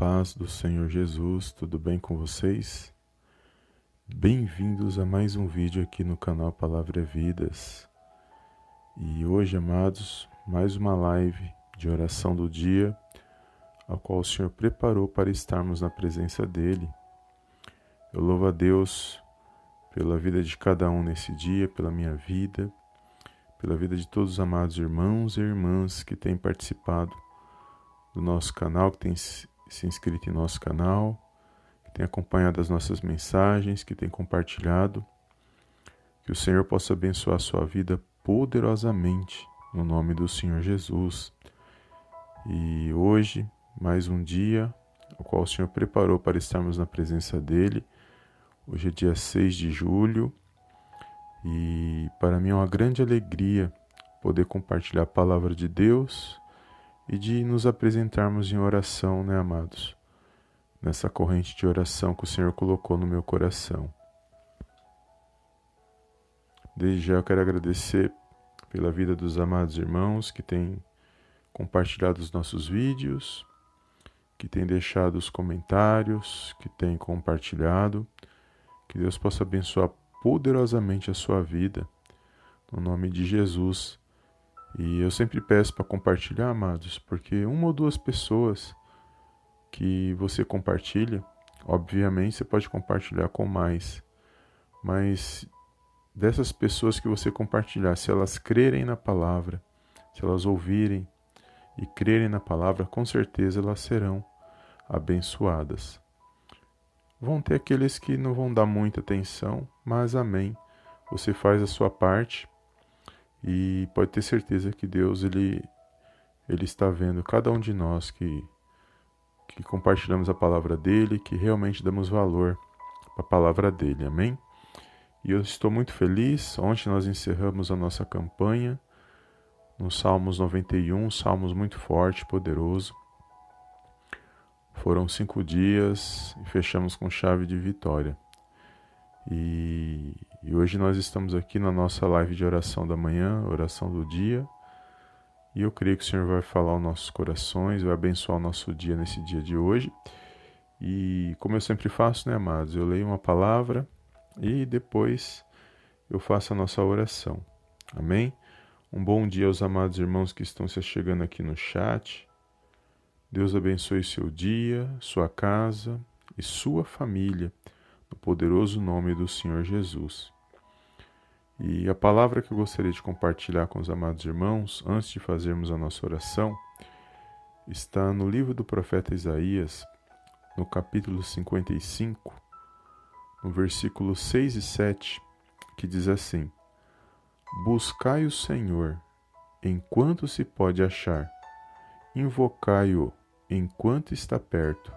paz do Senhor Jesus, tudo bem com vocês? Bem-vindos a mais um vídeo aqui no canal Palavra Vidas. E hoje, amados, mais uma live de oração do dia, a qual o Senhor preparou para estarmos na presença dEle. Eu louvo a Deus pela vida de cada um nesse dia, pela minha vida, pela vida de todos os amados irmãos e irmãs que têm participado do nosso canal, que têm se inscrito em nosso canal, que têm acompanhado as nossas mensagens, que têm compartilhado. Que o Senhor possa abençoar a sua vida poderosamente, no nome do Senhor Jesus. E hoje, mais um dia, o qual o Senhor preparou para estarmos na presença dEle. Hoje é dia 6 de julho e para mim é uma grande alegria poder compartilhar a palavra de Deus e de nos apresentarmos em oração, né, amados? Nessa corrente de oração que o Senhor colocou no meu coração. Desde já eu quero agradecer pela vida dos amados irmãos que têm compartilhado os nossos vídeos, que têm deixado os comentários, que têm compartilhado. Que Deus possa abençoar poderosamente a sua vida, no nome de Jesus. E eu sempre peço para compartilhar, amados, porque uma ou duas pessoas que você compartilha, obviamente você pode compartilhar com mais, mas dessas pessoas que você compartilhar, se elas crerem na palavra, se elas ouvirem e crerem na palavra, com certeza elas serão abençoadas. Vão ter aqueles que não vão dar muita atenção, mas amém. Você faz a sua parte e pode ter certeza que Deus ele ele está vendo cada um de nós que que compartilhamos a palavra dele, que realmente damos valor a palavra dele. Amém? E eu estou muito feliz. Ontem nós encerramos a nossa campanha no Salmos 91, Salmos muito forte, poderoso. Foram cinco dias e fechamos com chave de vitória. E, e, hoje nós estamos aqui na nossa live de oração da manhã, oração do dia. E eu creio que o Senhor vai falar aos nossos corações, vai abençoar o nosso dia nesse dia de hoje. E como eu sempre faço, né, amados? Eu leio uma palavra e depois eu faço a nossa oração. Amém? Um bom dia aos amados irmãos que estão se chegando aqui no chat. Deus abençoe seu dia, sua casa e sua família, no poderoso nome do Senhor Jesus. E a palavra que eu gostaria de compartilhar com os amados irmãos, antes de fazermos a nossa oração, está no livro do profeta Isaías, no capítulo 55, no versículo 6 e 7, que diz assim: Buscai o Senhor enquanto se pode achar, invocai-o enquanto está perto.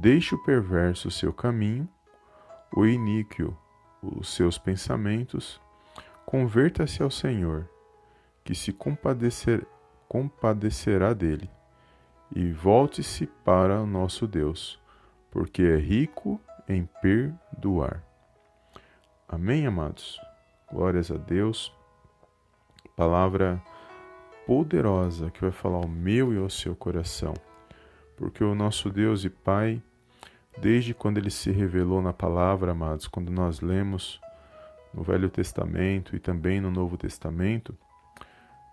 Deixe o perverso seu caminho, o iníquo os seus pensamentos, converta-se ao Senhor, que se compadecer, compadecerá dele, e volte-se para o nosso Deus, porque é rico em perdoar. Amém, amados? Glórias a Deus. Palavra poderosa que vai falar ao meu e ao seu coração porque o nosso Deus e Pai, desde quando ele se revelou na palavra, amados, quando nós lemos no Velho Testamento e também no Novo Testamento,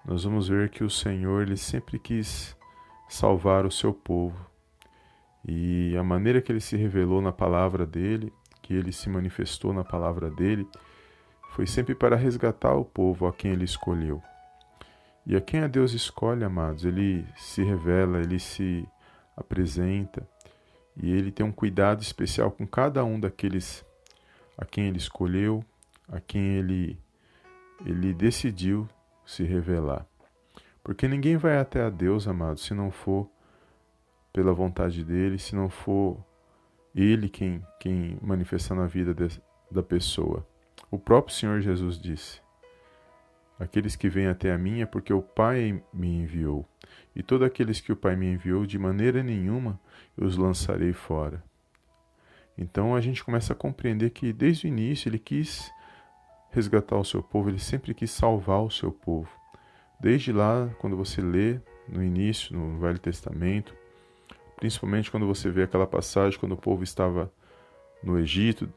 nós vamos ver que o Senhor ele sempre quis salvar o seu povo. E a maneira que ele se revelou na palavra dele, que ele se manifestou na palavra dele, foi sempre para resgatar o povo a quem ele escolheu. E a quem a Deus escolhe, amados, ele se revela, ele se apresenta, e ele tem um cuidado especial com cada um daqueles a quem ele escolheu, a quem ele ele decidiu se revelar. Porque ninguém vai até a Deus, amado, se não for pela vontade dele, se não for ele quem, quem manifestar na vida de, da pessoa. O próprio Senhor Jesus disse: Aqueles que vêm até a mim é porque o Pai me enviou. E todos aqueles que o Pai me enviou, de maneira nenhuma eu os lançarei fora. Então a gente começa a compreender que desde o início ele quis resgatar o seu povo, ele sempre quis salvar o seu povo. Desde lá, quando você lê no início, no Velho Testamento, principalmente quando você vê aquela passagem quando o povo estava no Egito,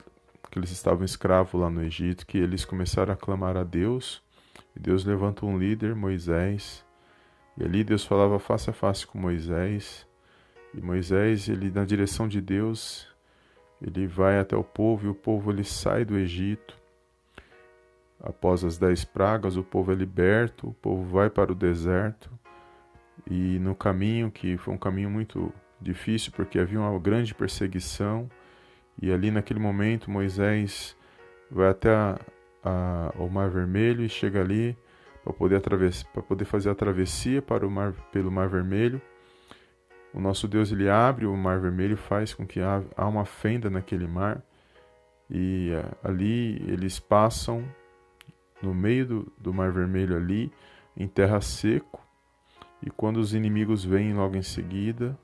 que eles estavam escravos lá no Egito, que eles começaram a clamar a Deus, e Deus levanta um líder, Moisés, e ali Deus falava face a face com Moisés, e Moisés, ele na direção de Deus, ele vai até o povo, e o povo ele sai do Egito. Após as dez pragas, o povo é liberto, o povo vai para o deserto, e no caminho, que foi um caminho muito difícil, porque havia uma grande perseguição, e ali naquele momento Moisés vai até a, o Mar Vermelho e chega ali para poder, para poder fazer a travessia para o mar, pelo Mar Vermelho. O nosso Deus ele abre o Mar Vermelho, faz com que há, há uma fenda naquele mar e uh, ali eles passam no meio do, do Mar Vermelho ali em terra seco e quando os inimigos vêm logo em seguida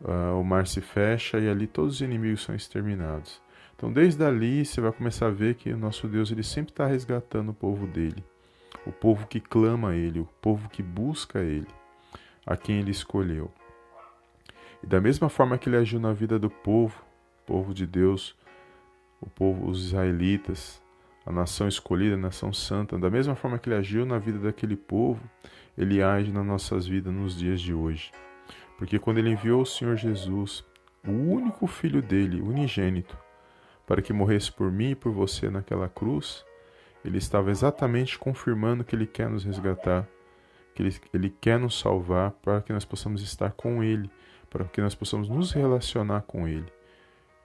uh, o mar se fecha e ali todos os inimigos são exterminados. Então, desde ali, você vai começar a ver que o nosso Deus ele sempre está resgatando o povo dele, o povo que clama a ele, o povo que busca a ele, a quem ele escolheu. E da mesma forma que ele agiu na vida do povo, povo de Deus, o povo, os israelitas, a nação escolhida, a nação santa, da mesma forma que ele agiu na vida daquele povo, ele age nas nossas vidas nos dias de hoje. Porque quando ele enviou o Senhor Jesus, o único filho dele, unigênito, para que morresse por mim e por você naquela cruz, ele estava exatamente confirmando que ele quer nos resgatar, que ele, ele quer nos salvar para que nós possamos estar com ele, para que nós possamos nos relacionar com ele.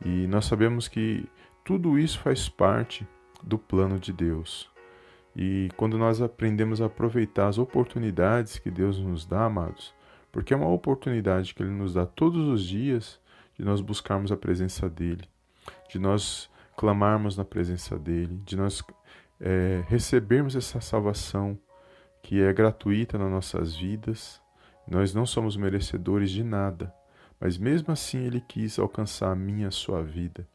E nós sabemos que tudo isso faz parte do plano de Deus. E quando nós aprendemos a aproveitar as oportunidades que Deus nos dá, amados, porque é uma oportunidade que Ele nos dá todos os dias de nós buscarmos a presença dEle, de nós clamarmos na presença dEle, de nós é, recebermos essa salvação que é gratuita nas nossas vidas. Nós não somos merecedores de nada, mas mesmo assim Ele quis alcançar a minha, a sua vida.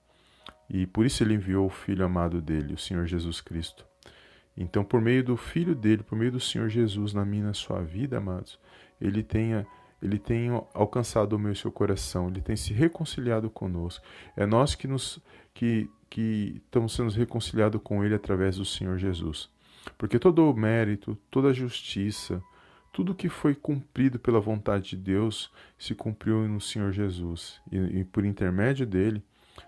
E por isso Ele enviou o Filho amado dele, o Senhor Jesus Cristo. Então, por meio do Filho dele, por meio do Senhor Jesus na minha, na sua vida, amados, ele tenha ele tem alcançado o meu e seu coração, ele tem se reconciliado conosco. É nós que nos que, que estamos sendo reconciliados com ele através do Senhor Jesus. Porque todo o mérito, toda a justiça, tudo que foi cumprido pela vontade de Deus se cumpriu no Senhor Jesus. E, e por intermédio dele,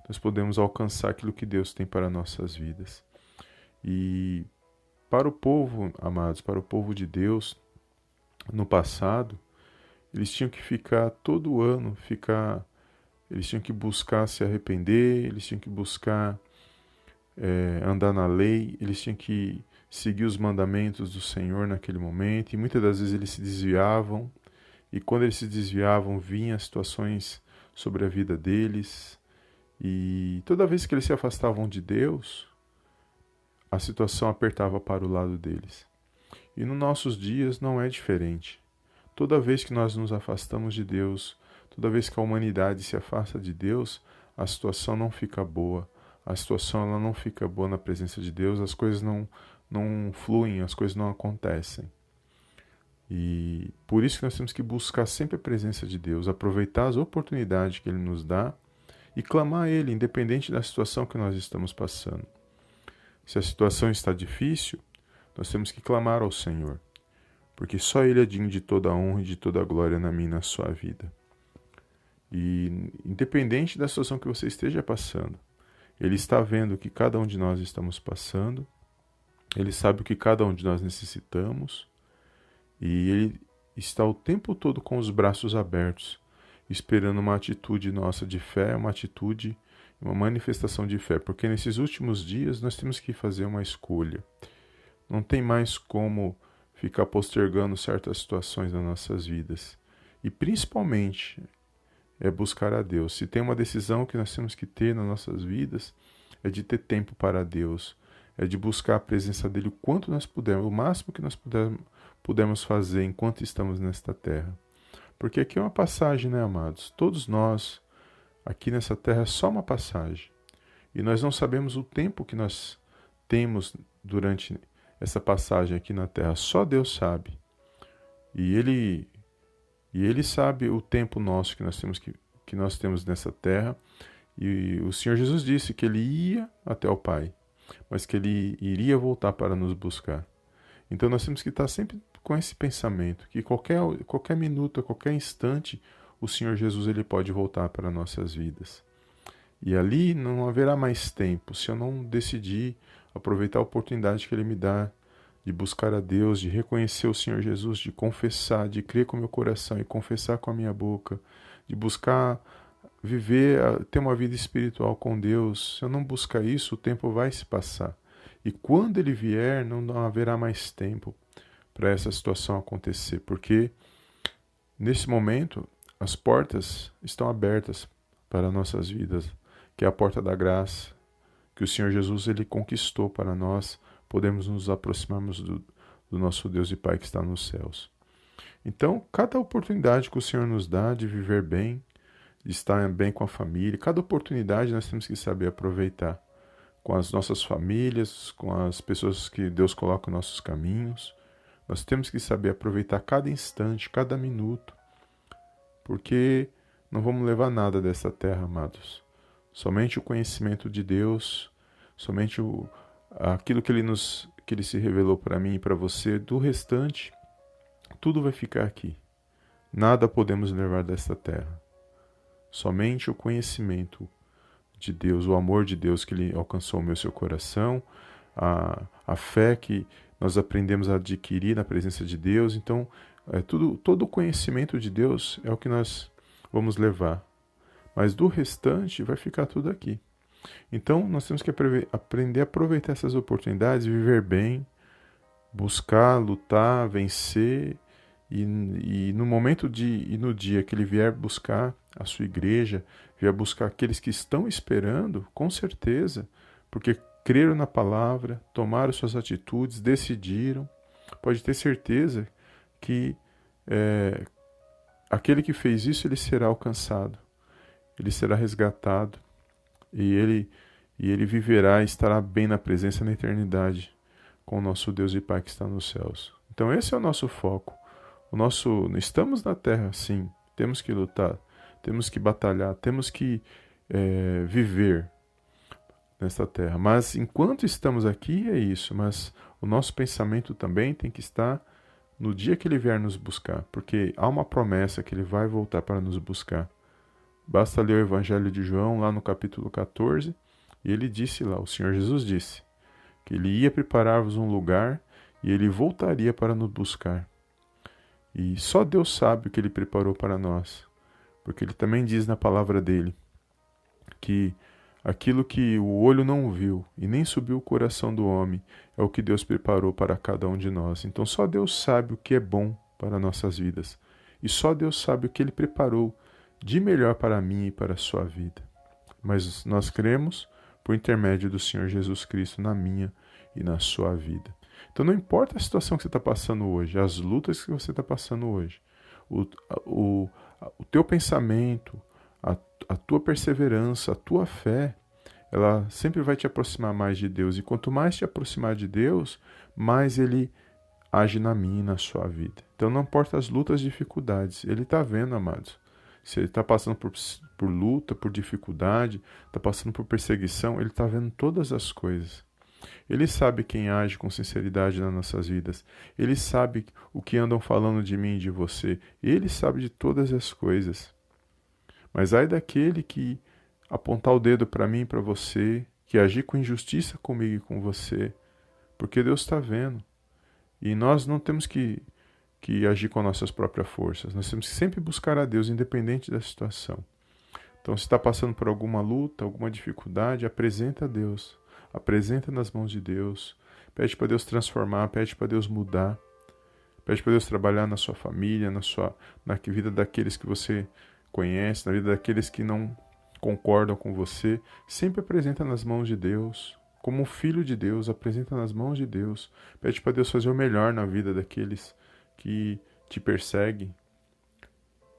nós podemos alcançar aquilo que Deus tem para nossas vidas. E para o povo, amados, para o povo de Deus, no passado, eles tinham que ficar todo ano, ficar, eles tinham que buscar se arrepender, eles tinham que buscar é, andar na lei, eles tinham que seguir os mandamentos do Senhor naquele momento, e muitas das vezes eles se desviavam, e quando eles se desviavam, vinham situações sobre a vida deles, e toda vez que eles se afastavam de Deus, a situação apertava para o lado deles. E nos nossos dias não é diferente. Toda vez que nós nos afastamos de Deus, toda vez que a humanidade se afasta de Deus, a situação não fica boa. A situação ela não fica boa na presença de Deus, as coisas não, não fluem, as coisas não acontecem. E por isso que nós temos que buscar sempre a presença de Deus, aproveitar as oportunidades que Ele nos dá e clamar a Ele, independente da situação que nós estamos passando. Se a situação está difícil, nós temos que clamar ao Senhor, porque só Ele é digno de toda a honra e de toda a glória na minha e na sua vida. E independente da situação que você esteja passando, Ele está vendo o que cada um de nós estamos passando, Ele sabe o que cada um de nós necessitamos, e Ele está o tempo todo com os braços abertos, esperando uma atitude nossa de fé, uma atitude, uma manifestação de fé, porque nesses últimos dias nós temos que fazer uma escolha. Não tem mais como ficar postergando certas situações nas nossas vidas. E principalmente é buscar a Deus. Se tem uma decisão que nós temos que ter nas nossas vidas, é de ter tempo para Deus, é de buscar a presença dele o quanto nós pudermos, o máximo que nós pudermos, pudermos fazer enquanto estamos nesta terra. Porque aqui é uma passagem, né, amados? Todos nós, aqui nessa terra, é só uma passagem. E nós não sabemos o tempo que nós temos durante essa passagem aqui na terra. Só Deus sabe. E Ele E Ele sabe o tempo nosso que nós temos, que, que nós temos nessa terra. E o Senhor Jesus disse que Ele ia até o Pai, mas que Ele iria voltar para nos buscar. Então nós temos que estar sempre com esse pensamento, que qualquer, qualquer minuto, qualquer instante, o Senhor Jesus ele pode voltar para nossas vidas. E ali não haverá mais tempo se eu não decidir aproveitar a oportunidade que Ele me dá de buscar a Deus, de reconhecer o Senhor Jesus, de confessar, de crer com meu coração e confessar com a minha boca, de buscar viver, ter uma vida espiritual com Deus. Se eu não buscar isso, o tempo vai se passar. E quando ele vier, não haverá mais tempo para essa situação acontecer, porque nesse momento as portas estão abertas para nossas vidas, que é a porta da graça, que o Senhor Jesus ele conquistou para nós podemos nos aproximarmos do, do nosso Deus e Pai que está nos céus. Então, cada oportunidade que o Senhor nos dá de viver bem, de estar bem com a família, cada oportunidade nós temos que saber aproveitar com as nossas famílias, com as pessoas que Deus coloca nos nossos caminhos. Nós temos que saber aproveitar cada instante, cada minuto, porque não vamos levar nada dessa terra, amados. Somente o conhecimento de Deus, somente o, aquilo que ele nos que ele se revelou para mim e para você, do restante, tudo vai ficar aqui. Nada podemos levar desta terra. Somente o conhecimento de Deus, o amor de Deus que ele alcançou o meu seu coração, a, a fé que nós aprendemos a adquirir na presença de Deus. Então, é, tudo, todo o conhecimento de Deus é o que nós vamos levar. Mas do restante vai ficar tudo aqui. Então, nós temos que aprender a aproveitar essas oportunidades, viver bem, buscar, lutar, vencer. E, e no momento de e no dia que ele vier buscar a sua igreja, vier buscar aqueles que estão esperando, com certeza, porque creram na palavra, tomaram suas atitudes, decidiram, pode ter certeza que é, aquele que fez isso ele será alcançado, ele será resgatado, e ele e ele viverá e estará bem na presença na eternidade com o nosso Deus e Pai que está nos céus. Então esse é o nosso foco. O nosso estamos na terra, sim. Temos que lutar, temos que batalhar, temos que é, viver nesta terra. Mas enquanto estamos aqui é isso. Mas o nosso pensamento também tem que estar no dia que Ele vier nos buscar, porque há uma promessa que Ele vai voltar para nos buscar. Basta ler o Evangelho de João, lá no capítulo 14, e ele disse lá: o Senhor Jesus disse que ele ia preparar-vos um lugar e ele voltaria para nos buscar. E só Deus sabe o que ele preparou para nós, porque ele também diz na palavra dele que aquilo que o olho não viu e nem subiu o coração do homem é o que Deus preparou para cada um de nós. Então só Deus sabe o que é bom para nossas vidas. E só Deus sabe o que ele preparou de melhor para mim e para a sua vida. Mas nós cremos por intermédio do Senhor Jesus Cristo na minha e na sua vida. Então não importa a situação que você está passando hoje, as lutas que você está passando hoje, o, o, o teu pensamento, a, a tua perseverança, a tua fé, ela sempre vai te aproximar mais de Deus. E quanto mais te aproximar de Deus, mais Ele age na minha e na sua vida. Então não importa as lutas dificuldades, Ele está vendo, amados. Se ele está passando por, por luta, por dificuldade, está passando por perseguição, ele está vendo todas as coisas. Ele sabe quem age com sinceridade nas nossas vidas. Ele sabe o que andam falando de mim e de você. Ele sabe de todas as coisas. Mas ai daquele que apontar o dedo para mim e para você, que agir com injustiça comigo e com você, porque Deus está vendo. E nós não temos que que agir com nossas próprias forças. Nós temos que sempre buscar a Deus, independente da situação. Então, se está passando por alguma luta, alguma dificuldade, apresenta a Deus. Apresenta nas mãos de Deus. Pede para Deus transformar, pede para Deus mudar. Pede para Deus trabalhar na sua família, na sua na vida daqueles que você conhece, na vida daqueles que não concordam com você. Sempre apresenta nas mãos de Deus. Como filho de Deus, apresenta nas mãos de Deus. Pede para Deus fazer o melhor na vida daqueles que te persegue.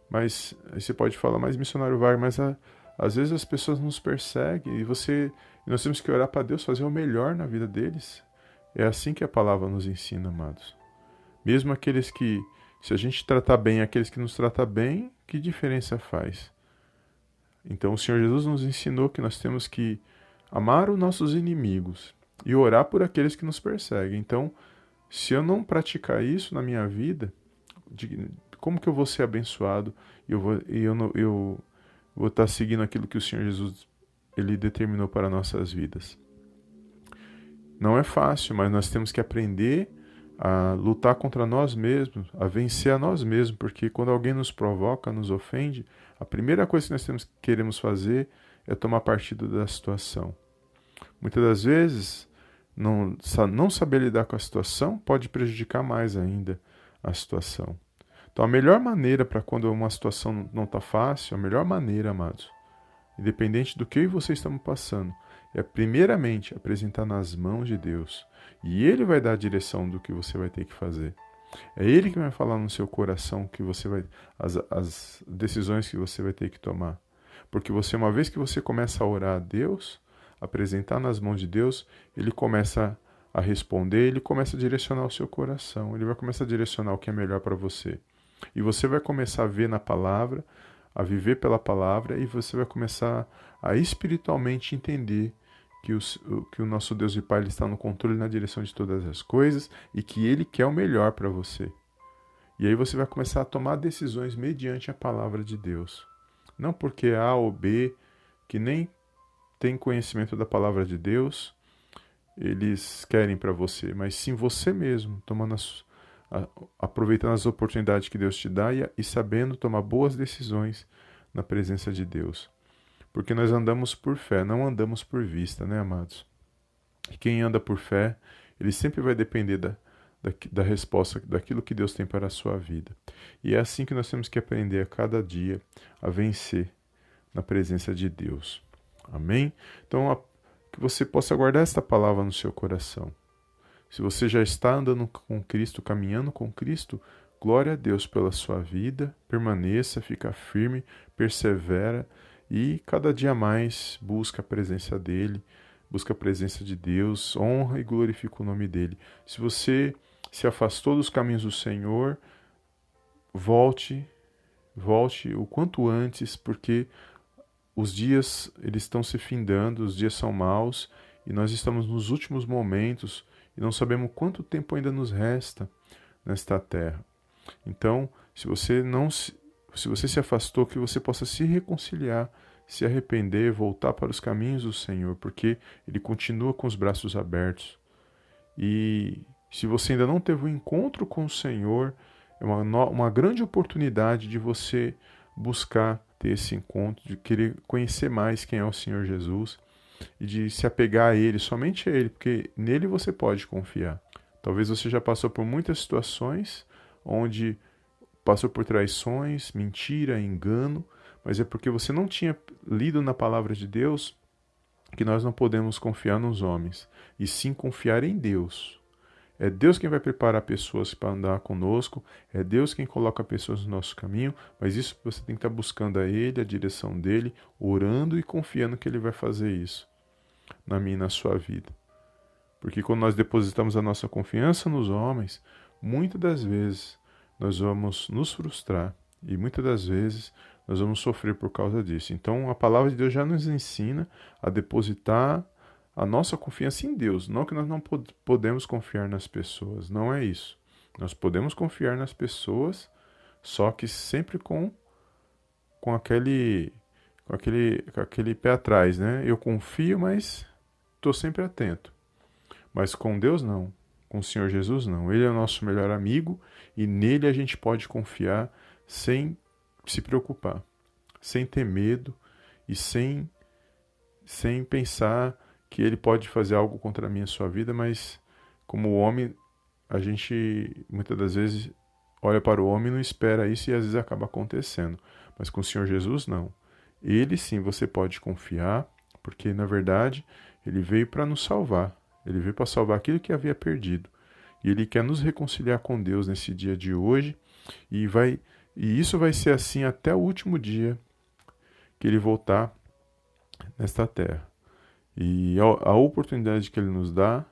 Mas aí você pode falar, mas missionário vai, mas a, às vezes as pessoas nos perseguem e você nós temos que orar para Deus fazer o melhor na vida deles. É assim que a palavra nos ensina, amados. Mesmo aqueles que Se a gente tratar bem aqueles que nos tratam bem, que diferença faz? Então o Senhor Jesus nos ensinou que nós temos que amar os nossos inimigos e orar por aqueles que nos perseguem. Então, se eu não praticar isso na minha vida, de, como que eu vou ser abençoado e eu vou, eu, eu vou estar seguindo aquilo que o Senhor Jesus ele determinou para nossas vidas? Não é fácil, mas nós temos que aprender a lutar contra nós mesmos, a vencer a nós mesmos, porque quando alguém nos provoca, nos ofende, a primeira coisa que nós temos, queremos fazer é tomar partido da situação. Muitas das vezes, não, não saber lidar com a situação pode prejudicar mais ainda a situação. Então, a melhor maneira para quando uma situação não está fácil, a melhor maneira, amados, independente do que eu e você estamos passando, é primeiramente apresentar nas mãos de Deus. E Ele vai dar a direção do que você vai ter que fazer. É Ele que vai falar no seu coração que você vai as, as decisões que você vai ter que tomar. Porque você, uma vez que você começa a orar a Deus, apresentar nas mãos de Deus, Ele começa a responder, Ele começa a direcionar o seu coração. Ele vai começar a direcionar o que é melhor para você. E você vai começar a ver na palavra, a viver pela palavra, e você vai começar a espiritualmente entender que, os, que o nosso Deus e Pai ele está no controle na direção de todas as coisas e que Ele quer o melhor para você. E aí você vai começar a tomar decisões mediante a palavra de Deus. Não porque A ou B, que nem tem conhecimento da palavra de Deus, eles querem para você, mas sim você mesmo, tomando as, a, aproveitando as oportunidades que Deus te dá e, e sabendo tomar boas decisões na presença de Deus. Porque nós andamos por fé, não andamos por vista, né, amados? E quem anda por fé, ele sempre vai depender da, da, da, resposta, daquilo que Deus tem para a sua vida. E é assim que nós temos que aprender a cada dia a vencer na presença de Deus. Amém? Então, a, que você possa guardar esta palavra no seu coração. Se você já está andando com Cristo, caminhando com Cristo, glória a Deus pela sua vida, permaneça, fica firme, persevera e cada dia mais busca a presença dele, busca a presença de Deus, honra e glorifica o nome dele. Se você se afastou dos caminhos do Senhor, volte, volte o quanto antes, porque os dias eles estão se findando, os dias são maus e nós estamos nos últimos momentos e não sabemos quanto tempo ainda nos resta nesta terra. Então, se você não se, se você se afastou, que você possa se reconciliar, se arrepender, voltar para os caminhos do Senhor, porque Ele continua com os braços abertos. E se você ainda não teve um encontro com o Senhor, é uma, uma grande oportunidade de você buscar ter esse encontro, de querer conhecer mais quem é o Senhor Jesus e de se apegar a Ele, somente a Ele, porque nele você pode confiar. Talvez você já passou por muitas situações onde passou por traições, mentira, engano, mas é porque você não tinha lido na palavra de Deus que nós não podemos confiar nos homens, e sim confiar em Deus. É Deus quem vai preparar pessoas para andar conosco, é Deus quem coloca pessoas no nosso caminho, mas isso você tem que estar buscando a Ele, a direção dele, orando e confiando que Ele vai fazer isso na minha e na sua vida. Porque quando nós depositamos a nossa confiança nos homens, muitas das vezes nós vamos nos frustrar e muitas das vezes nós vamos sofrer por causa disso. Então a palavra de Deus já nos ensina a depositar a nossa confiança em Deus, não que nós não podemos confiar nas pessoas, não é isso. Nós podemos confiar nas pessoas, só que sempre com com aquele com aquele com aquele pé atrás, né? Eu confio, mas estou sempre atento. Mas com Deus não. Com o Senhor Jesus, não. Ele é o nosso melhor amigo e nele a gente pode confiar sem se preocupar, sem ter medo e sem, sem pensar que ele pode fazer algo contra mim e sua vida, mas como homem, a gente muitas das vezes olha para o homem e não espera isso e às vezes acaba acontecendo. Mas com o Senhor Jesus, não. Ele sim você pode confiar, porque na verdade ele veio para nos salvar. Ele veio para salvar aquilo que havia perdido. E ele quer nos reconciliar com Deus nesse dia de hoje e vai e isso vai ser assim até o último dia que ele voltar nesta terra. E a, oportunidade que ele nos dá,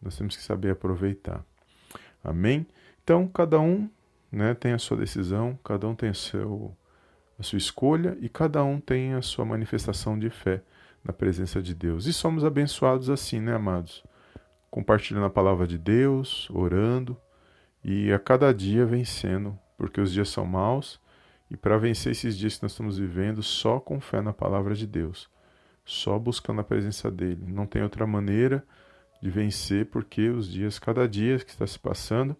nós temos que saber aproveitar. Amém? Então, cada um né, tem a sua decisão, cada um tem a, seu, a sua escolha e cada um tem a sua manifestação de fé na presença de Deus. E somos abençoados assim, né, amados? Compartilhando a palavra de Deus, orando e a cada dia vencendo, porque os dias são maus e para vencer esses dias que nós estamos vivendo, só com fé na palavra de Deus, só buscando a presença dele. Não tem outra maneira de vencer, porque os dias, cada dia que está se passando,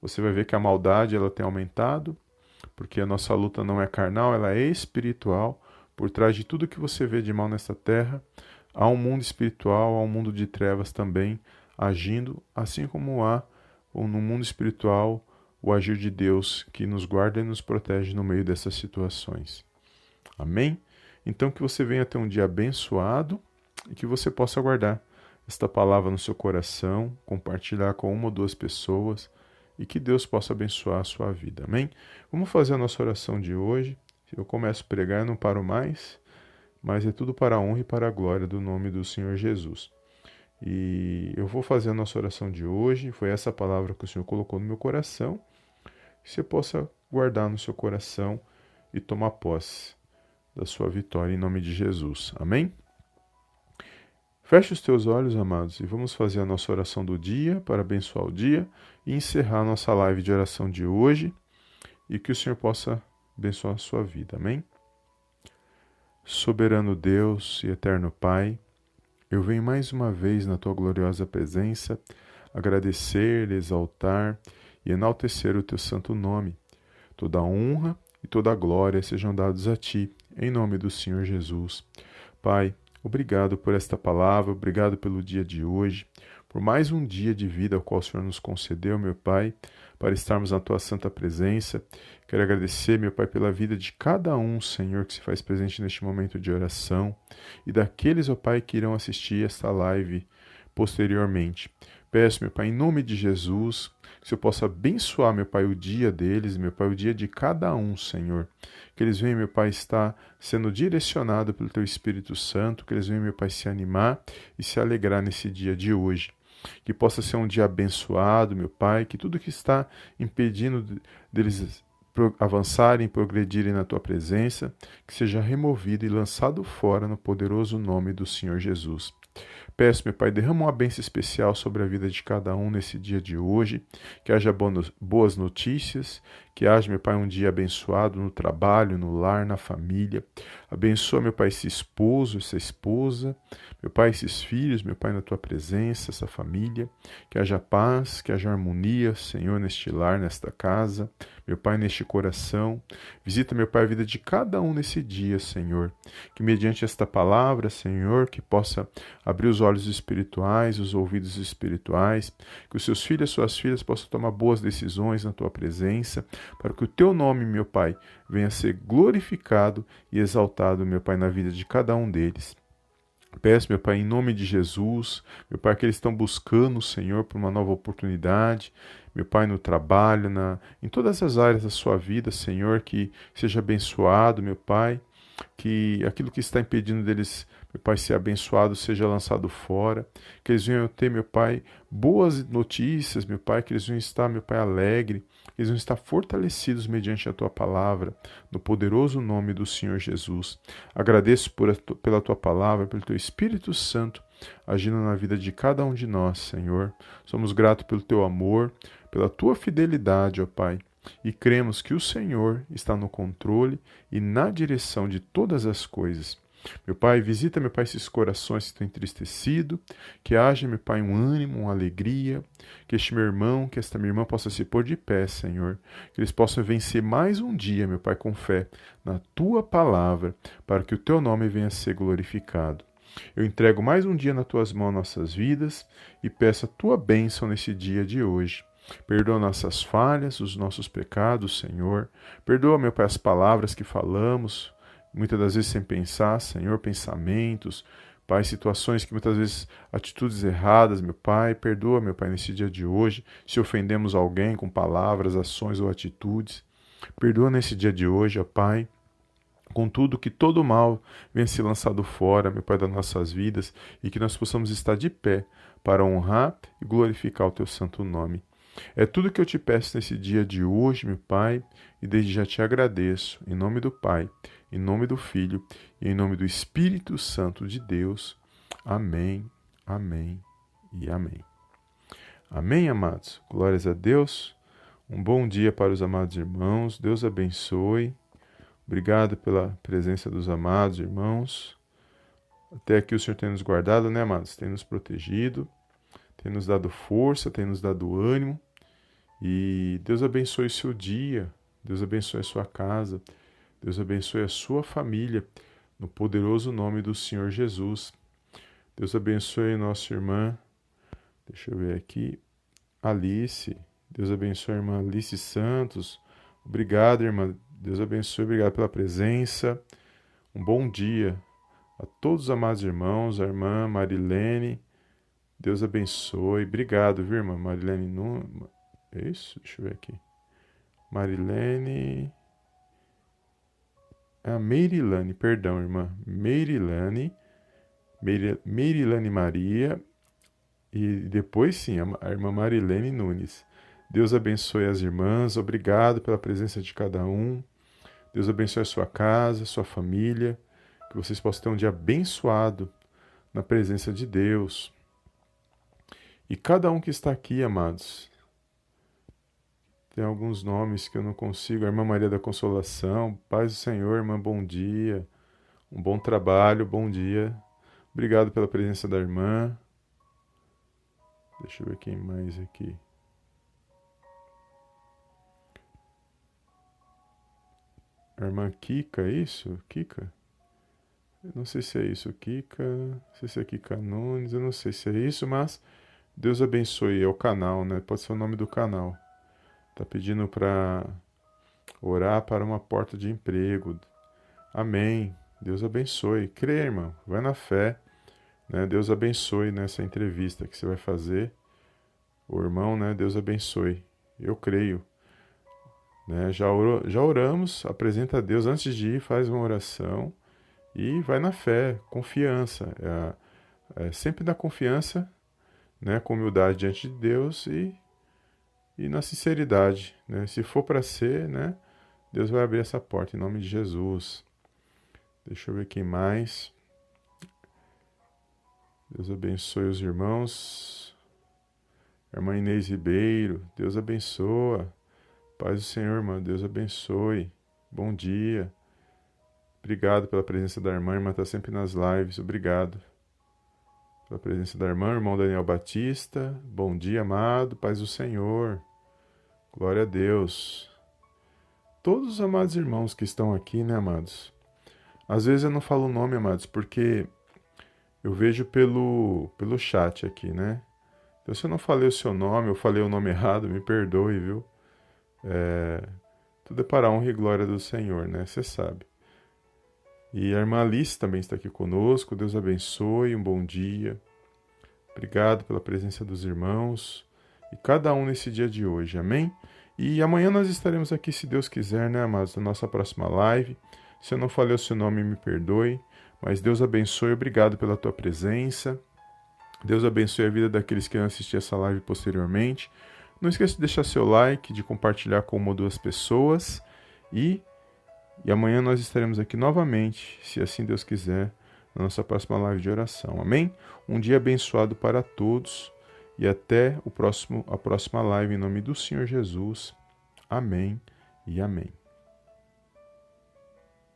você vai ver que a maldade ela tem aumentado, porque a nossa luta não é carnal, ela é espiritual. Por trás de tudo que você vê de mal nesta terra, há um mundo espiritual, há um mundo de trevas também agindo, assim como há no mundo espiritual o agir de Deus que nos guarda e nos protege no meio dessas situações. Amém? Então que você venha ter um dia abençoado e que você possa guardar esta palavra no seu coração, compartilhar com uma ou duas pessoas e que Deus possa abençoar a sua vida. Amém? Vamos fazer a nossa oração de hoje. Eu começo a pregar e não paro mais, mas é tudo para a honra e para a glória do nome do Senhor Jesus. E eu vou fazer a nossa oração de hoje. Foi essa palavra que o Senhor colocou no meu coração. Que você possa guardar no seu coração e tomar posse da sua vitória em nome de Jesus. Amém? Feche os teus olhos, amados, e vamos fazer a nossa oração do dia para abençoar o dia e encerrar a nossa live de oração de hoje e que o Senhor possa abençoar a sua vida. Amém? Soberano Deus e eterno Pai, eu venho mais uma vez na tua gloriosa presença agradecer, exaltar e enaltecer o teu santo nome. Toda honra e toda glória sejam dados a ti, em nome do Senhor Jesus. Pai, obrigado por esta palavra, obrigado pelo dia de hoje, por mais um dia de vida ao qual o Senhor nos concedeu, meu Pai, para estarmos na tua santa presença. Quero agradecer, meu Pai, pela vida de cada um, Senhor, que se faz presente neste momento de oração e daqueles, ó Pai, que irão assistir esta live posteriormente. Peço, meu Pai, em nome de Jesus, que eu possa abençoar, meu Pai, o dia deles, meu Pai, o dia de cada um, Senhor. Que eles venham, meu Pai, estar sendo direcionado pelo Teu Espírito Santo, que eles venham, meu Pai, se animar e se alegrar nesse dia de hoje. Que possa ser um dia abençoado, meu Pai, que tudo que está impedindo deles avançarem, progredirem na tua presença, que seja removido e lançado fora no poderoso nome do Senhor Jesus. Peço, meu Pai, derrama uma bênção especial sobre a vida de cada um nesse dia de hoje, que haja boas notícias, que haja, meu Pai, um dia abençoado no trabalho, no lar, na família. Abençoa, meu Pai, esse esposo, essa esposa, meu Pai, esses filhos, meu Pai, na tua presença, essa família. Que haja paz, que haja harmonia, Senhor, neste lar, nesta casa, meu Pai, neste coração. Visita, meu Pai, a vida de cada um nesse dia, Senhor. Que mediante esta palavra, Senhor, que possa abrir os olhos espirituais, os ouvidos espirituais, que os seus filhos e suas filhas possam tomar boas decisões na tua presença para que o teu nome, meu Pai, venha ser glorificado e exaltado, meu Pai, na vida de cada um deles. Peço, meu Pai, em nome de Jesus, meu Pai, que eles estão buscando o Senhor por uma nova oportunidade, meu Pai, no trabalho, na, em todas as áreas da sua vida, Senhor, que seja abençoado, meu Pai, que aquilo que está impedindo deles, meu Pai, ser abençoado seja lançado fora, que eles venham ter, meu Pai, boas notícias, meu Pai, que eles venham estar, meu Pai, alegre, eles vão estar fortalecidos mediante a tua palavra, no poderoso nome do Senhor Jesus. Agradeço por, pela tua palavra, pelo teu Espírito Santo agindo na vida de cada um de nós, Senhor. Somos gratos pelo teu amor, pela tua fidelidade, ó Pai. E cremos que o Senhor está no controle e na direção de todas as coisas. Meu Pai, visita, meu Pai, esses corações que estão entristecidos, que haja, meu Pai, um ânimo, uma alegria, que este meu irmão, que esta minha irmã possa se pôr de pé, Senhor, que eles possam vencer mais um dia, meu Pai, com fé na Tua palavra, para que o Teu nome venha a ser glorificado. Eu entrego mais um dia nas Tuas mãos nossas vidas e peço a Tua bênção nesse dia de hoje. Perdoa nossas falhas, os nossos pecados, Senhor. Perdoa, meu Pai, as palavras que falamos, muitas das vezes sem pensar, Senhor, pensamentos, Pai, situações que muitas vezes atitudes erradas, meu Pai, perdoa, meu Pai, nesse dia de hoje, se ofendemos alguém com palavras, ações ou atitudes. Perdoa nesse dia de hoje, ó Pai, Contudo, que todo mal venha se lançado fora, meu Pai, das nossas vidas e que nós possamos estar de pé para honrar e glorificar o Teu santo nome. É tudo que eu te peço nesse dia de hoje, meu Pai, e desde já te agradeço, em nome do Pai, em nome do Filho e em nome do Espírito Santo de Deus. Amém, amém e amém. Amém, amados? Glórias a Deus. Um bom dia para os amados irmãos. Deus abençoe. Obrigado pela presença dos amados irmãos. Até aqui o Senhor tem nos guardado, né, amados? Tem nos protegido, tem nos dado força, tem nos dado ânimo. E Deus abençoe o seu dia, Deus abençoe a sua casa, Deus abençoe a sua família, no poderoso nome do Senhor Jesus. Deus abençoe nossa irmã, deixa eu ver aqui, Alice. Deus abençoe a irmã Alice Santos. Obrigado, irmã. Deus abençoe, obrigado pela presença. Um bom dia a todos os amados irmãos, a irmã Marilene. Deus abençoe. Obrigado, viu, irmã Marilene? É isso? Deixa eu ver aqui. Marilene. É a Meirilane, perdão, irmã. Meirilane. Meirilane Maria. E depois sim, a irmã Marilene Nunes. Deus abençoe as irmãs. Obrigado pela presença de cada um. Deus abençoe a sua casa, sua família. Que vocês possam ter um dia abençoado na presença de Deus. E cada um que está aqui, amados, tem alguns nomes que eu não consigo. A irmã Maria da Consolação, paz do Senhor, irmã, bom dia. Um bom trabalho, bom dia. Obrigado pela presença da irmã. Deixa eu ver quem mais aqui. A irmã Kika, é isso? Kika? Eu não sei se é isso, Kika. Não sei se é Kika Nunes, eu não sei se é isso, mas Deus abençoe. É o canal, né? Pode ser o nome do canal. Tá pedindo para orar para uma porta de emprego. Amém. Deus abençoe. Crê, irmão. Vai na fé. Né? Deus abençoe nessa entrevista que você vai fazer. O irmão, né? Deus abençoe. Eu creio. Né? Já, orou, já oramos, apresenta a Deus antes de ir, faz uma oração e vai na fé, confiança. É, é sempre na confiança, né, com humildade diante de Deus e, e na sinceridade. Né? Se for para ser, né, Deus vai abrir essa porta em nome de Jesus. Deixa eu ver quem mais. Deus abençoe os irmãos. Irmã Inês Ribeiro, Deus abençoa. Paz do Senhor, irmã, Deus abençoe. Bom dia. Obrigado pela presença da irmã. Irmã está sempre nas lives. Obrigado pela presença da irmã. Irmão Daniel Batista. Bom dia, amado. Paz do Senhor. Glória a Deus. Todos os amados irmãos que estão aqui, né, amados? Às vezes eu não falo o nome, amados, porque eu vejo pelo, pelo chat aqui, né? Então, se eu não falei o seu nome, eu falei o nome errado, me perdoe, viu? É, tudo é para a honra e glória do Senhor, né? Você sabe. E a irmã Alice também está aqui conosco. Deus abençoe, um bom dia. Obrigado pela presença dos irmãos e cada um nesse dia de hoje, amém? E amanhã nós estaremos aqui, se Deus quiser, né, amados, na nossa próxima live. Se eu não falei o seu nome, me perdoe, mas Deus abençoe, obrigado pela tua presença. Deus abençoe a vida daqueles que vão assistir essa live posteriormente. Não esqueça de deixar seu like, de compartilhar com uma ou duas pessoas e e amanhã nós estaremos aqui novamente, se assim Deus quiser, na nossa próxima live de oração. Amém? Um dia abençoado para todos e até o próximo, a próxima live em nome do Senhor Jesus. Amém e amém.